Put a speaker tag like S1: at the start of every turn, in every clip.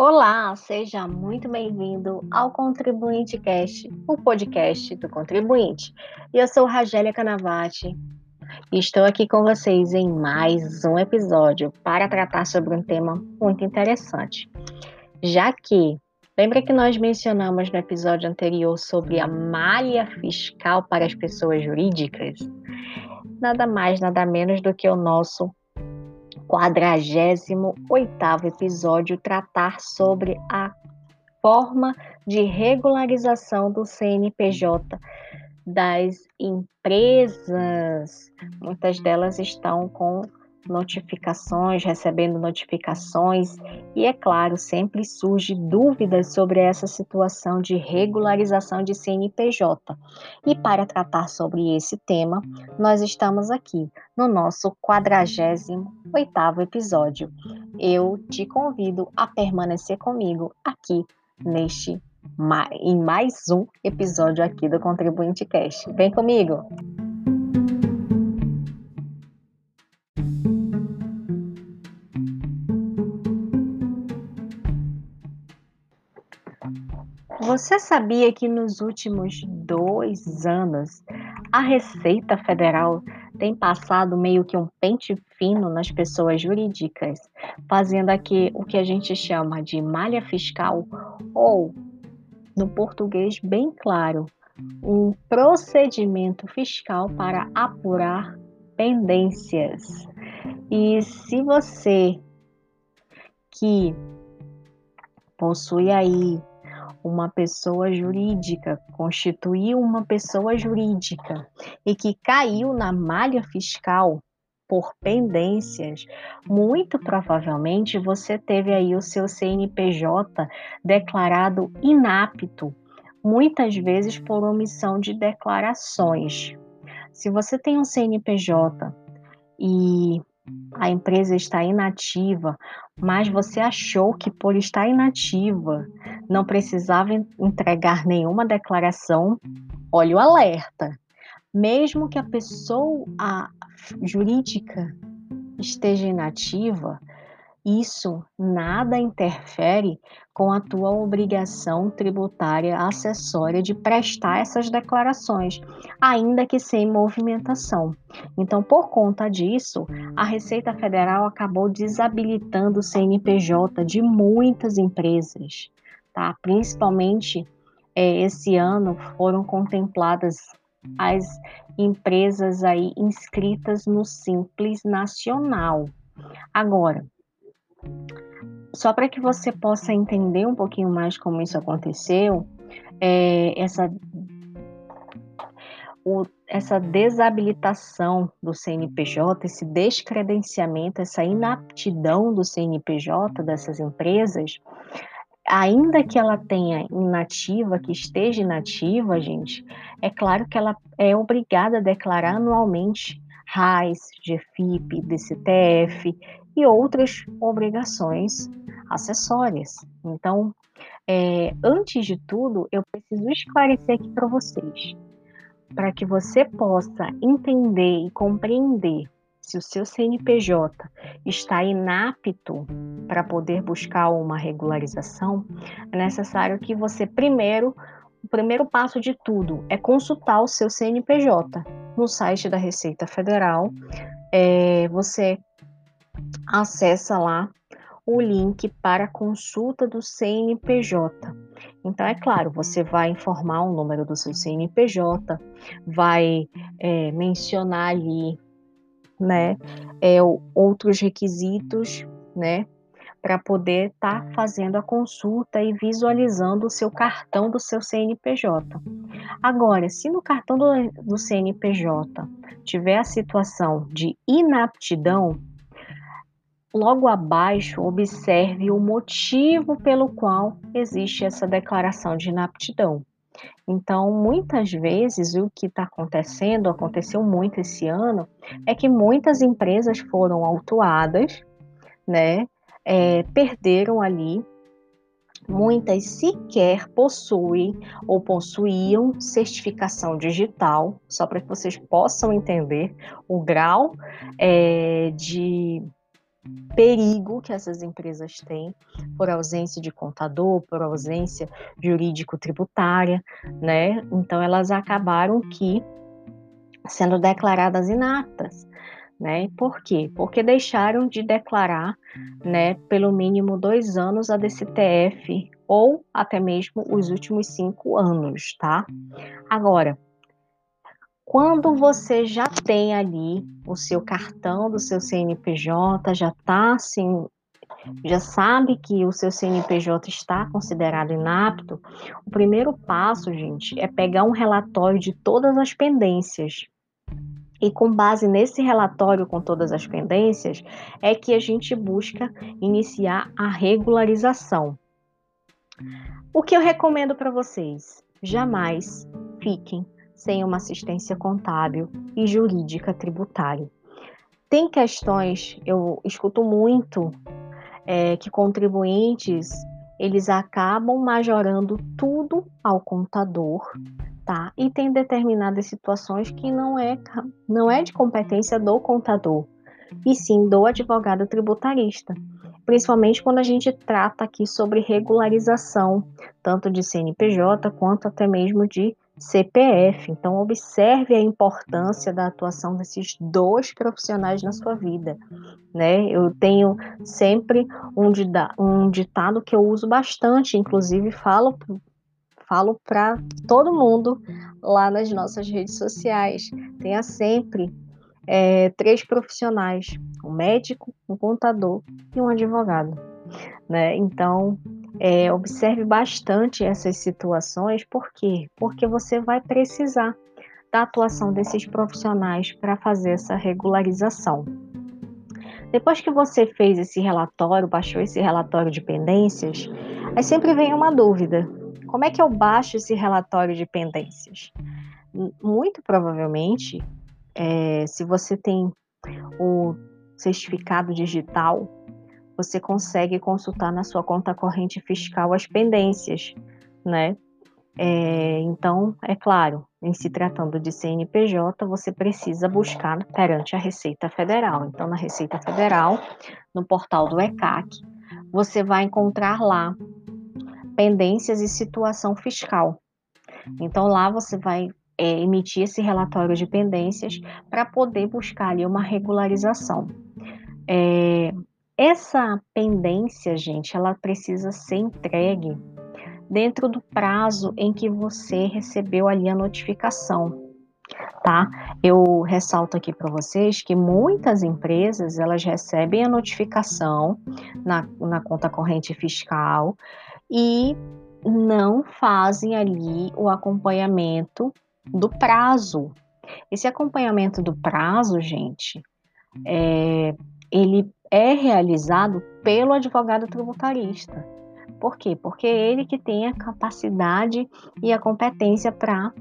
S1: Olá, seja muito bem-vindo ao Contribuinte Cast, o podcast do contribuinte. Eu sou Ragélia Canavati e estou aqui com vocês em mais um episódio para tratar sobre um tema muito interessante. Já que, lembra que nós mencionamos no episódio anterior sobre a malha fiscal para as pessoas jurídicas? Nada mais, nada menos do que o nosso 48 episódio tratar sobre a forma de regularização do CNPJ das empresas. Muitas delas estão com notificações, recebendo notificações, e é claro, sempre surge dúvidas sobre essa situação de regularização de CNPJ. E para tratar sobre esse tema, nós estamos aqui no nosso 48º episódio. Eu te convido a permanecer comigo aqui neste em mais um episódio aqui do Contribuinte Cast. Vem comigo! Você sabia que nos últimos dois anos a Receita Federal tem passado meio que um pente fino nas pessoas jurídicas, fazendo aqui o que a gente chama de malha fiscal ou, no português bem claro, um procedimento fiscal para apurar pendências. E se você que possui aí uma pessoa jurídica, constituiu uma pessoa jurídica e que caiu na malha fiscal por pendências, muito provavelmente você teve aí o seu CNPJ declarado inapto, muitas vezes por omissão de declarações. Se você tem um CNPJ e a empresa está inativa, mas você achou que por estar inativa não precisava entregar nenhuma declaração, olha o alerta. Mesmo que a pessoa jurídica esteja inativa, isso nada interfere com a tua obrigação tributária acessória de prestar essas declarações, ainda que sem movimentação. Então, por conta disso, a Receita Federal acabou desabilitando o CNPJ de muitas empresas, tá? Principalmente é, esse ano foram contempladas as empresas aí inscritas no Simples Nacional. Agora, só para que você possa entender um pouquinho mais como isso aconteceu, é, essa, o, essa desabilitação do CNPJ, esse descredenciamento, essa inaptidão do CNPJ dessas empresas, ainda que ela tenha inativa, que esteja inativa, gente, é claro que ela é obrigada a declarar anualmente RAIS, GFIP, DCTF e outras obrigações acessórias. Então, é, antes de tudo, eu preciso esclarecer aqui para vocês, para que você possa entender e compreender se o seu CNPJ está inapto para poder buscar uma regularização, é necessário que você primeiro, o primeiro passo de tudo é consultar o seu CNPJ no site da Receita Federal. É, você acessa lá o link para consulta do CNPJ. Então, é claro, você vai informar o número do seu CNPJ, vai é, mencionar ali, né, é, outros requisitos, né, para poder estar tá fazendo a consulta e visualizando o seu cartão do seu CNPJ. Agora, se no cartão do, do CNPJ tiver a situação de inaptidão, Logo abaixo, observe o motivo pelo qual existe essa declaração de inaptidão. Então, muitas vezes, o que está acontecendo, aconteceu muito esse ano, é que muitas empresas foram autuadas, né? É, perderam ali. Muitas sequer possuem ou possuíam certificação digital, só para que vocês possam entender o grau é, de perigo que essas empresas têm por ausência de contador, por ausência jurídico-tributária, né? Então elas acabaram que sendo declaradas inaptas. Né? Por quê? Porque deixaram de declarar, né, pelo mínimo dois anos a DCTF ou até mesmo os últimos cinco anos, tá? Agora, quando você já tem ali o seu cartão do seu CNPJ, já está assim, já sabe que o seu CNPJ está considerado inapto, o primeiro passo, gente, é pegar um relatório de todas as pendências. E com base nesse relatório com todas as pendências, é que a gente busca iniciar a regularização. O que eu recomendo para vocês? Jamais fiquem sem uma assistência contábil e jurídica tributária. Tem questões, eu escuto muito é, que contribuintes eles acabam majorando tudo ao contador, tá? E tem determinadas situações que não é, não é de competência do contador, e sim do advogado tributarista principalmente quando a gente trata aqui sobre regularização, tanto de CNPJ quanto até mesmo de CPF. Então, observe a importância da atuação desses dois profissionais na sua vida. Né? Eu tenho sempre um, um ditado que eu uso bastante, inclusive falo falo para todo mundo lá nas nossas redes sociais. Tenha sempre é, três profissionais: um médico, um contador e um advogado. Né? Então, é, observe bastante essas situações, por quê? Porque você vai precisar da atuação desses profissionais para fazer essa regularização. Depois que você fez esse relatório, baixou esse relatório de pendências, aí sempre vem uma dúvida: como é que eu baixo esse relatório de pendências? Muito provavelmente é, se você tem o certificado digital, você consegue consultar na sua conta corrente fiscal as pendências, né? É, então, é claro, em se tratando de CNPJ, você precisa buscar perante a Receita Federal. Então, na Receita Federal, no portal do ECAC, você vai encontrar lá pendências e situação fiscal. Então, lá você vai é, emitir esse relatório de pendências para poder buscar ali uma regularização. É, essa pendência, gente, ela precisa ser entregue dentro do prazo em que você recebeu ali a notificação, tá? Eu ressalto aqui para vocês que muitas empresas elas recebem a notificação na, na conta corrente fiscal e não fazem ali o acompanhamento do prazo. Esse acompanhamento do prazo, gente, é, ele é realizado pelo advogado tributarista. Por quê? Porque é ele que tem a capacidade e a competência para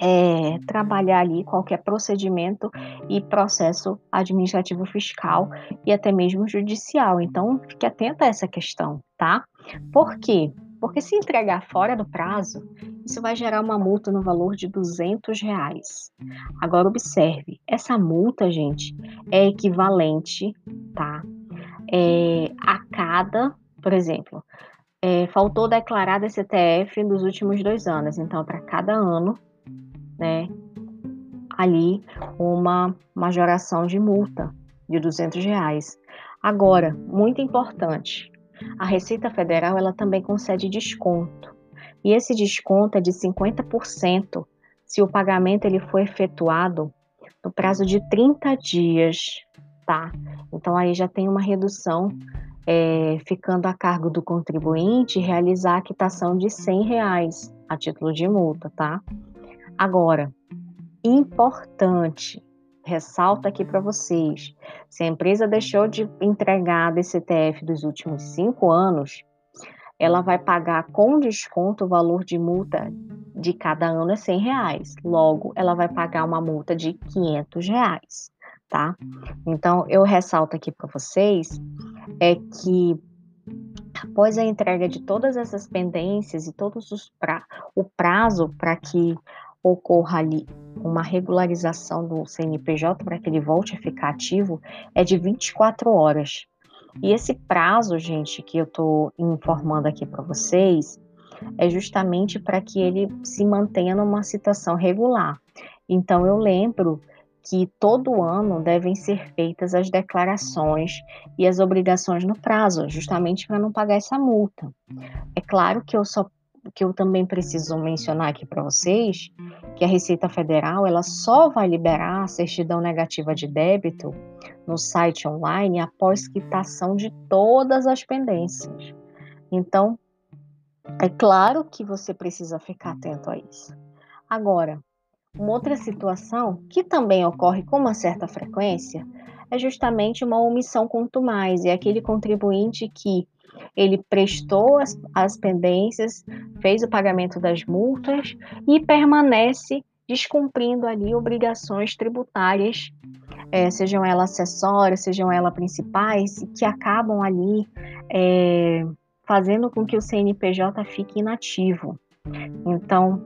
S1: é, trabalhar ali qualquer procedimento e processo administrativo fiscal e até mesmo judicial. Então, fique atento a essa questão, tá? Por quê? Porque se entregar fora do prazo, isso vai gerar uma multa no valor de 200 reais. Agora observe, essa multa, gente, é equivalente, tá? É, a cada, por exemplo, é, faltou declarar DCTF nos últimos dois anos, então para cada ano, né, ali uma majoração de multa de 200 reais. Agora, muito importante, a Receita Federal ela também concede desconto. E esse desconto é de 50% se o pagamento ele for efetuado no prazo de 30 dias, tá? Então aí já tem uma redução é, ficando a cargo do contribuinte realizar a quitação de 100 reais a título de multa, tá? Agora, importante, ressalto aqui para vocês: se a empresa deixou de entregar DCTF dos últimos cinco anos, ela vai pagar com desconto o valor de multa de cada ano é 100 reais. Logo, ela vai pagar uma multa de 500 reais, tá? Então, eu ressalto aqui para vocês é que após a entrega de todas essas pendências e todos os pra, o prazo para que ocorra ali uma regularização do CNPJ para que ele volte a ficar ativo é de 24 horas. E esse prazo, gente, que eu estou informando aqui para vocês, é justamente para que ele se mantenha numa situação regular. Então, eu lembro que todo ano devem ser feitas as declarações e as obrigações no prazo, justamente para não pagar essa multa. É claro que eu só que eu também preciso mencionar aqui para vocês que a Receita Federal ela só vai liberar a certidão negativa de débito no site online após quitação de todas as pendências. Então, é claro que você precisa ficar atento a isso. Agora, uma outra situação que também ocorre com uma certa frequência é justamente uma omissão contumaz, é aquele contribuinte que ele prestou as, as pendências, fez o pagamento das multas e permanece descumprindo ali obrigações tributárias, é, sejam elas acessórias, sejam elas principais, que acabam ali é, fazendo com que o CNPJ fique inativo. Então,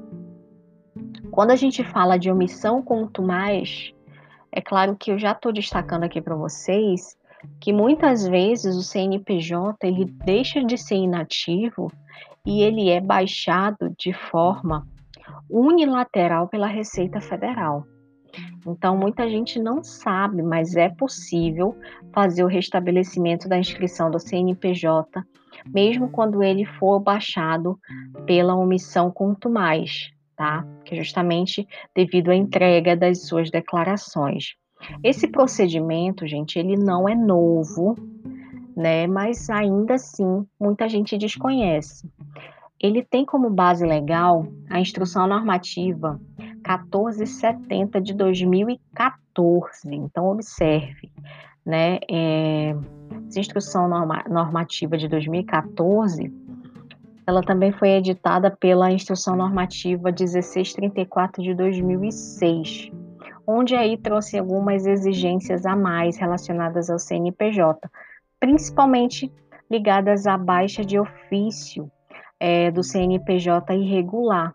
S1: quando a gente fala de omissão contumaz, é claro que eu já estou destacando aqui para vocês que muitas vezes o CNPJ ele deixa de ser inativo e ele é baixado de forma unilateral pela Receita Federal. Então, muita gente não sabe, mas é possível fazer o restabelecimento da inscrição do CNPJ, mesmo quando ele for baixado pela omissão contumaz, tá? Que é justamente devido à entrega das suas declarações. Esse procedimento, gente, ele não é novo, né? Mas ainda assim, muita gente desconhece. Ele tem como base legal a Instrução Normativa 1470 de 2014. Então, observe, né? É, essa Instrução norma, Normativa de 2014, ela também foi editada pela Instrução Normativa 1634 de 2006 onde aí trouxe algumas exigências a mais relacionadas ao CNPJ, principalmente ligadas à baixa de ofício é, do CNPJ irregular,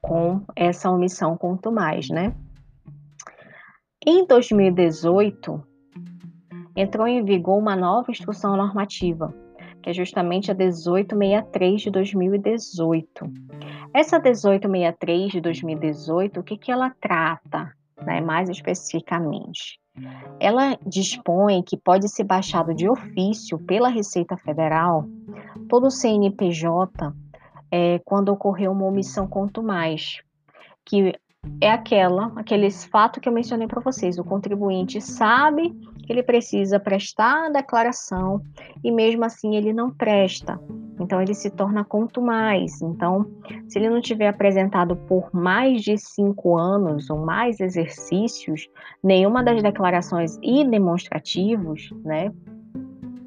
S1: com essa omissão quanto mais, né? Em 2018, entrou em vigor uma nova instrução normativa, que é justamente a 1863 de 2018. Essa 1863 de 2018, o que, que ela trata? Né, mais especificamente. Ela dispõe que pode ser baixado de ofício pela Receita Federal todo o CNPJ é, quando ocorreu uma omissão quanto mais, que é aquela, aqueles fatos que eu mencionei para vocês. O contribuinte sabe que ele precisa prestar a declaração e mesmo assim ele não presta. Então ele se torna mais. Então, se ele não tiver apresentado por mais de cinco anos ou mais exercícios nenhuma das declarações e demonstrativos, né?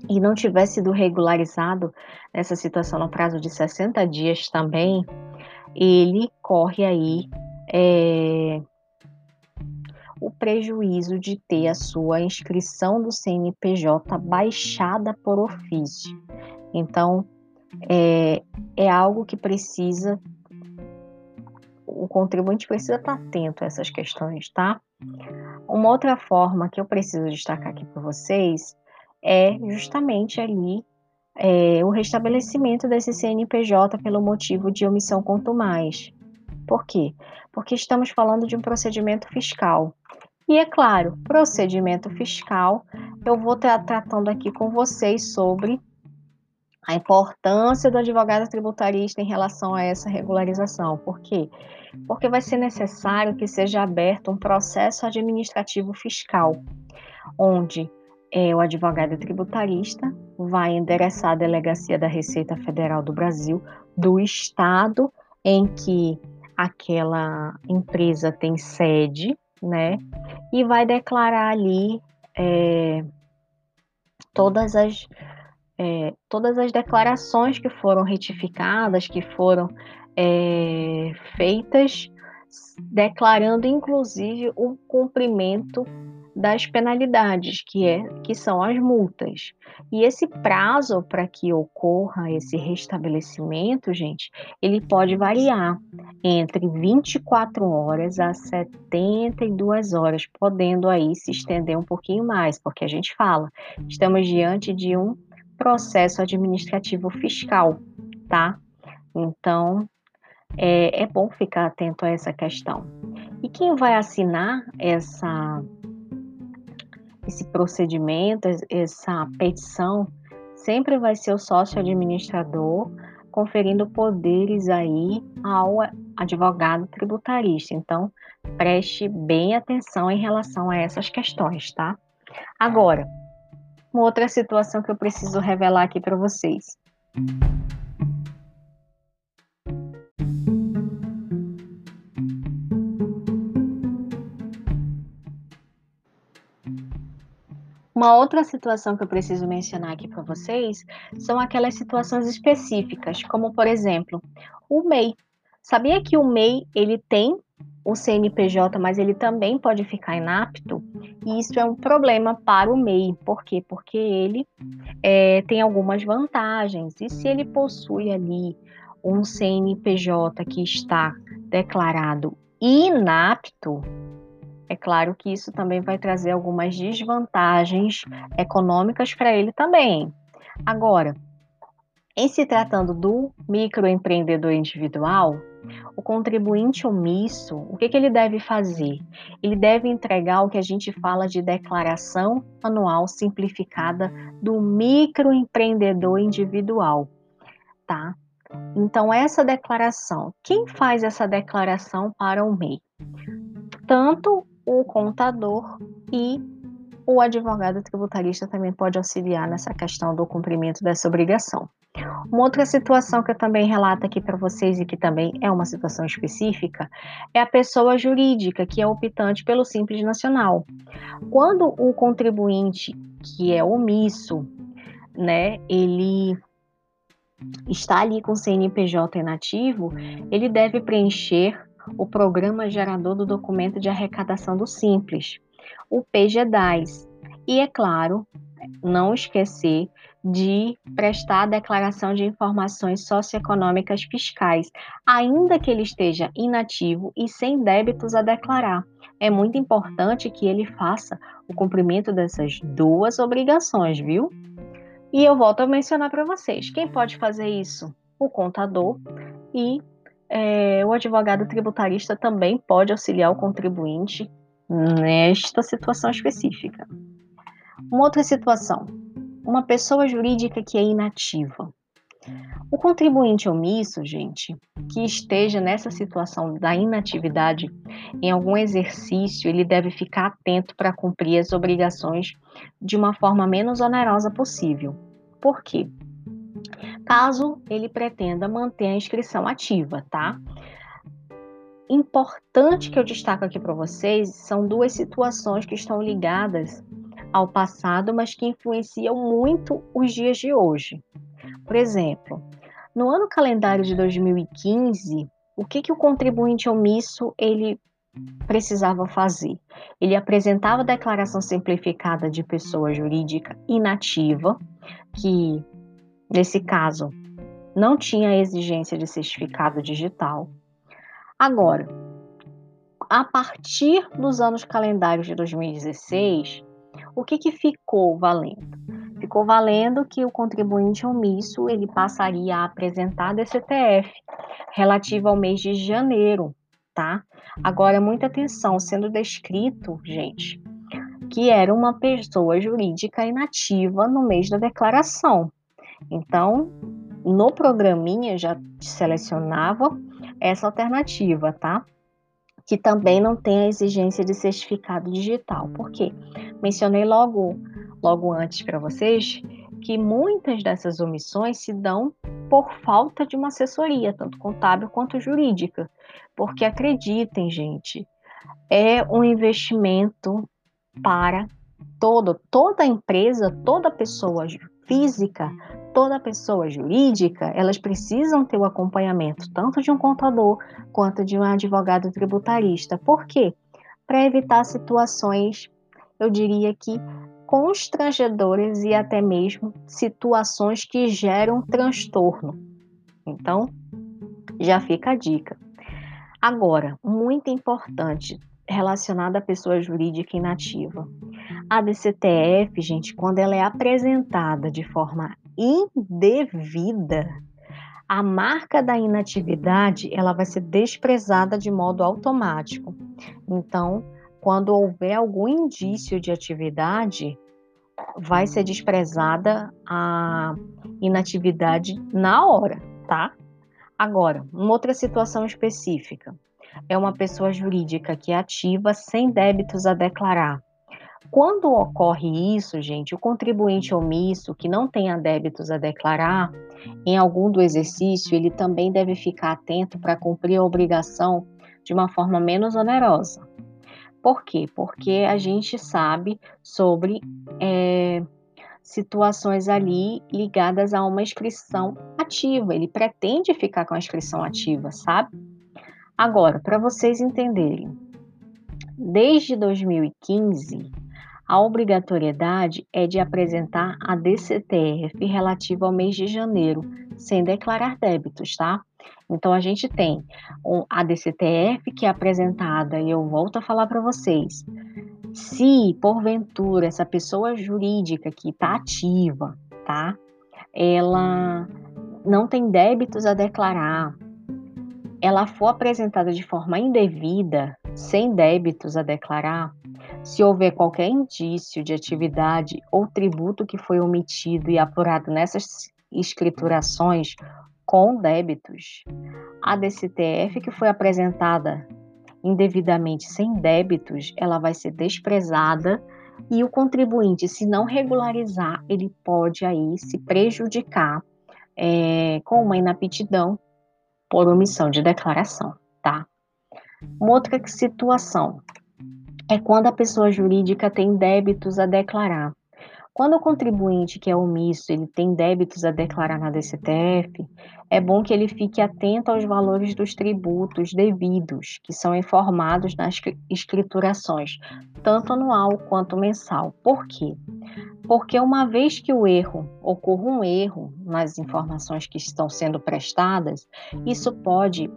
S1: E não tiver sido regularizado nessa situação no prazo de 60 dias também, ele corre aí é, o prejuízo de ter a sua inscrição do CNPJ baixada por ofício. Então, é, é algo que precisa, o contribuinte precisa estar atento a essas questões, tá? Uma outra forma que eu preciso destacar aqui para vocês é justamente ali é, o restabelecimento desse CNPJ pelo motivo de omissão quanto mais. Por quê? Porque estamos falando de um procedimento fiscal. E é claro, procedimento fiscal, eu vou estar tratando aqui com vocês sobre a importância do advogado tributarista em relação a essa regularização. Por quê? Porque vai ser necessário que seja aberto um processo administrativo fiscal, onde é, o advogado tributarista vai endereçar a delegacia da Receita Federal do Brasil, do estado em que aquela empresa tem sede, né? E vai declarar ali é, todas as é, todas as declarações que foram retificadas, que foram é, feitas, declarando inclusive o cumprimento das penalidades, que, é, que são as multas. E esse prazo para que ocorra esse restabelecimento, gente, ele pode variar entre 24 horas a 72 horas, podendo aí se estender um pouquinho mais, porque a gente fala, estamos diante de um processo administrativo fiscal, tá? Então, é, é bom ficar atento a essa questão. E quem vai assinar essa esse procedimento, essa petição, sempre vai ser o sócio administrador conferindo poderes aí ao advogado tributarista. Então, preste bem atenção em relação a essas questões, tá? Agora, uma outra situação que eu preciso revelar aqui para vocês. Uma outra situação que eu preciso mencionar aqui para vocês são aquelas situações específicas, como por exemplo, o MEI. Sabia que o MEI ele tem o CNPJ, mas ele também pode ficar inapto? E isso é um problema para o MEI. Por quê? Porque ele é, tem algumas vantagens. E se ele possui ali um CNPJ que está declarado inapto, é claro que isso também vai trazer algumas desvantagens econômicas para ele também. Agora, em se tratando do microempreendedor individual, o contribuinte omisso, o que, que, ele deve fazer? Ele deve entregar o que a gente fala de declaração anual simplificada do microempreendedor individual, tá? Então, essa declaração, quem faz essa declaração para o MEI? Tanto o contador e o advogado tributarista também pode auxiliar nessa questão do cumprimento dessa obrigação. Uma outra situação que eu também relato aqui para vocês e que também é uma situação específica é a pessoa jurídica que é optante pelo Simples Nacional. Quando o contribuinte que é omisso, né, ele está ali com o CNPJ inativo, ele deve preencher o Programa Gerador do Documento de Arrecadação do Simples, o PGDAS. E, é claro, não esquecer de prestar a declaração de informações socioeconômicas fiscais, ainda que ele esteja inativo e sem débitos a declarar. É muito importante que ele faça o cumprimento dessas duas obrigações, viu? E eu volto a mencionar para vocês: quem pode fazer isso? O contador e é, o advogado tributarista também pode auxiliar o contribuinte nesta situação específica. Uma outra situação: uma pessoa jurídica que é inativa. O contribuinte omisso, gente, que esteja nessa situação da inatividade em algum exercício, ele deve ficar atento para cumprir as obrigações de uma forma menos onerosa possível. Por quê? caso ele pretenda manter a inscrição ativa, tá? Importante que eu destaco aqui para vocês são duas situações que estão ligadas ao passado, mas que influenciam muito os dias de hoje. Por exemplo, no ano calendário de 2015, o que, que o contribuinte omisso ele precisava fazer? Ele apresentava a declaração simplificada de pessoa jurídica inativa, que Nesse caso, não tinha exigência de certificado digital. Agora, a partir dos anos calendários de 2016, o que, que ficou valendo? Ficou valendo que o contribuinte omisso ele passaria a apresentar DCTF relativa ao mês de janeiro, tá? Agora, muita atenção, sendo descrito, gente, que era uma pessoa jurídica inativa no mês da declaração. Então, no programinha já selecionava essa alternativa, tá? Que também não tem a exigência de certificado digital. Por quê? Mencionei logo, logo antes para vocês que muitas dessas omissões se dão por falta de uma assessoria, tanto contábil quanto jurídica. Porque acreditem, gente, é um investimento para todo, toda empresa, toda pessoa física toda pessoa jurídica, elas precisam ter o acompanhamento tanto de um contador quanto de um advogado tributarista. Por quê? Para evitar situações eu diria que constrangedoras e até mesmo situações que geram transtorno. Então, já fica a dica. Agora, muito importante, relacionada à pessoa jurídica inativa. A DCTF, gente, quando ela é apresentada de forma indevida, a marca da inatividade ela vai ser desprezada de modo automático. Então, quando houver algum indício de atividade, vai ser desprezada a inatividade na hora, tá? Agora, uma outra situação específica é uma pessoa jurídica que é ativa sem débitos a declarar. Quando ocorre isso, gente, o contribuinte omisso que não tenha débitos a declarar em algum do exercício, ele também deve ficar atento para cumprir a obrigação de uma forma menos onerosa. Por quê? Porque a gente sabe sobre é, situações ali ligadas a uma inscrição ativa. Ele pretende ficar com a inscrição ativa, sabe? Agora, para vocês entenderem, desde 2015, a obrigatoriedade é de apresentar a DCTF relativa ao mês de janeiro, sem declarar débitos, tá? Então a gente tem a DCTF que é apresentada e eu volto a falar para vocês. Se porventura essa pessoa jurídica que está ativa, tá? Ela não tem débitos a declarar, ela for apresentada de forma indevida, sem débitos a declarar, se houver qualquer indício de atividade ou tributo que foi omitido e apurado nessas escriturações com débitos, a DCTF que foi apresentada indevidamente sem débitos, ela vai ser desprezada e o contribuinte, se não regularizar, ele pode aí se prejudicar é, com uma inaptidão por omissão de declaração, tá? Uma outra situação é quando a pessoa jurídica tem débitos a declarar. Quando o contribuinte que é omisso, ele tem débitos a declarar na DCTF, é bom que ele fique atento aos valores dos tributos devidos, que são informados nas escriturações, tanto anual quanto mensal. Por quê? Porque uma vez que o erro ocorra um erro nas informações que estão sendo prestadas, isso pode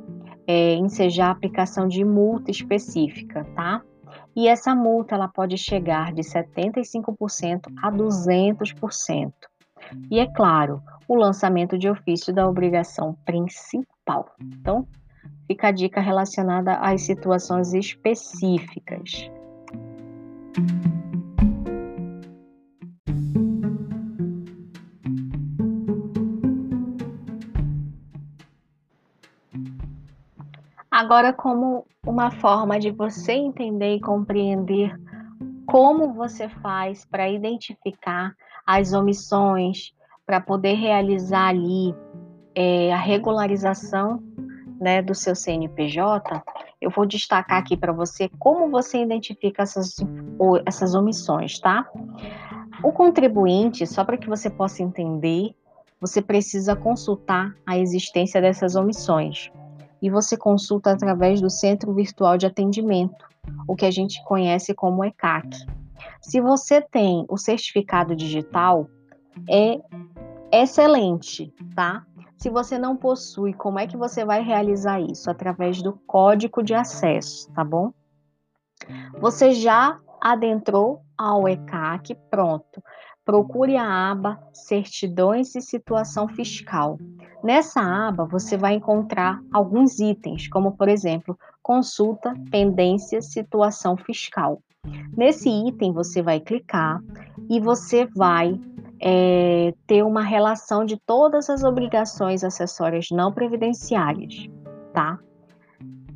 S1: é, ensejar a aplicação de multa específica, tá? E essa multa ela pode chegar de 75% a 200%. E é claro, o lançamento de ofício da obrigação principal. Então, fica a dica relacionada às situações específicas. Agora, como uma forma de você entender e compreender como você faz para identificar as omissões, para poder realizar ali é, a regularização né, do seu CNPJ, eu vou destacar aqui para você como você identifica essas, essas omissões, tá? O contribuinte, só para que você possa entender, você precisa consultar a existência dessas omissões e você consulta através do Centro Virtual de Atendimento, o que a gente conhece como ECAC. Se você tem o certificado digital, é excelente, tá? Se você não possui, como é que você vai realizar isso? Através do código de acesso, tá bom? Você já adentrou ao ECAC, pronto. Procure a aba Certidões e Situação Fiscal. Nessa aba, você vai encontrar alguns itens, como, por exemplo, Consulta, Pendência, Situação Fiscal. Nesse item, você vai clicar e você vai é, ter uma relação de todas as obrigações acessórias não previdenciárias, tá?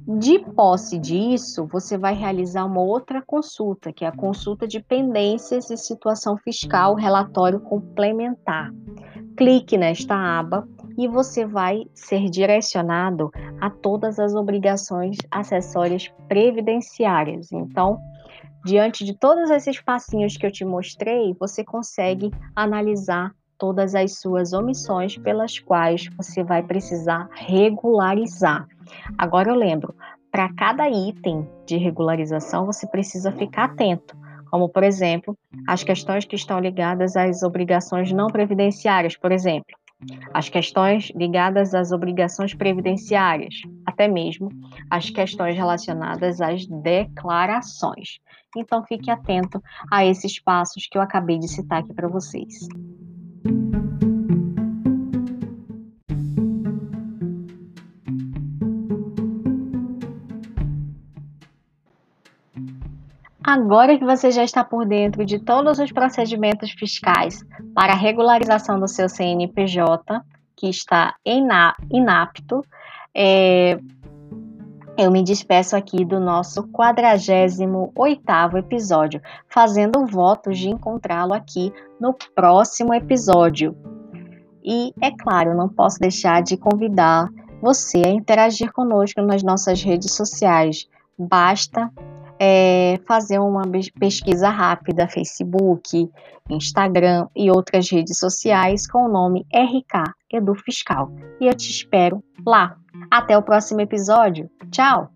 S1: De posse disso, você vai realizar uma outra consulta, que é a consulta de pendências e situação fiscal, relatório complementar. Clique nesta aba e você vai ser direcionado a todas as obrigações acessórias previdenciárias. Então, diante de todos esses passinhos que eu te mostrei, você consegue analisar todas as suas omissões pelas quais você vai precisar regularizar. Agora eu lembro, para cada item de regularização você precisa ficar atento como, por exemplo, as questões que estão ligadas às obrigações não previdenciárias, por exemplo, as questões ligadas às obrigações previdenciárias, até mesmo as questões relacionadas às declarações. Então, fique atento a esses passos que eu acabei de citar aqui para vocês. Agora que você já está por dentro de todos os procedimentos fiscais para a regularização do seu CNPJ, que está inapto, é, eu me despeço aqui do nosso 48º episódio, fazendo votos de encontrá-lo aqui no próximo episódio. E, é claro, não posso deixar de convidar você a interagir conosco nas nossas redes sociais. Basta é, fazer uma pesquisa rápida, Facebook, Instagram e outras redes sociais com o nome RK Edu Fiscal. E eu te espero lá. Até o próximo episódio. Tchau!